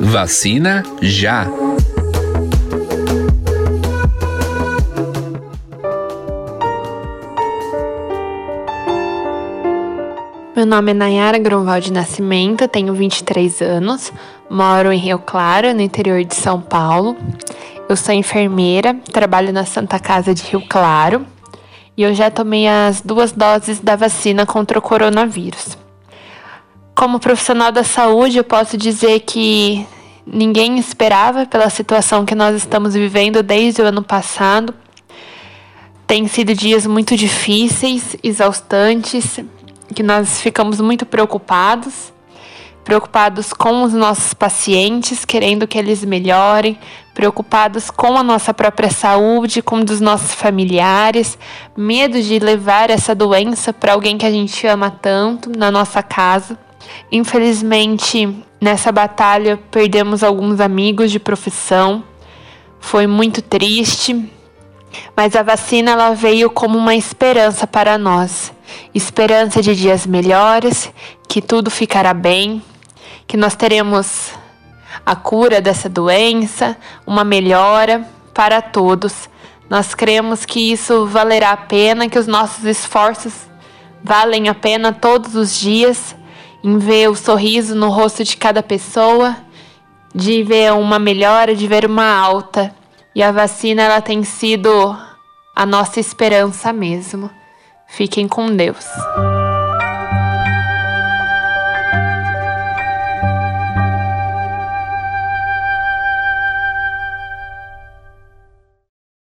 Vacina já! Meu nome é Nayara Grunwald Nascimento, tenho 23 anos, moro em Rio Claro, no interior de São Paulo. Eu sou enfermeira, trabalho na Santa Casa de Rio Claro e eu já tomei as duas doses da vacina contra o coronavírus. Como profissional da saúde, eu posso dizer que ninguém esperava pela situação que nós estamos vivendo desde o ano passado. Tem sido dias muito difíceis, exaustantes, que nós ficamos muito preocupados, preocupados com os nossos pacientes, querendo que eles melhorem, preocupados com a nossa própria saúde, com dos nossos familiares, medo de levar essa doença para alguém que a gente ama tanto na nossa casa. Infelizmente, nessa batalha perdemos alguns amigos de profissão. Foi muito triste, mas a vacina ela veio como uma esperança para nós esperança de dias melhores, que tudo ficará bem, que nós teremos a cura dessa doença, uma melhora para todos. Nós cremos que isso valerá a pena, que os nossos esforços valem a pena todos os dias, em ver o sorriso no rosto de cada pessoa, de ver uma melhora, de ver uma alta. E a vacina ela tem sido a nossa esperança mesmo. Fiquem com Deus.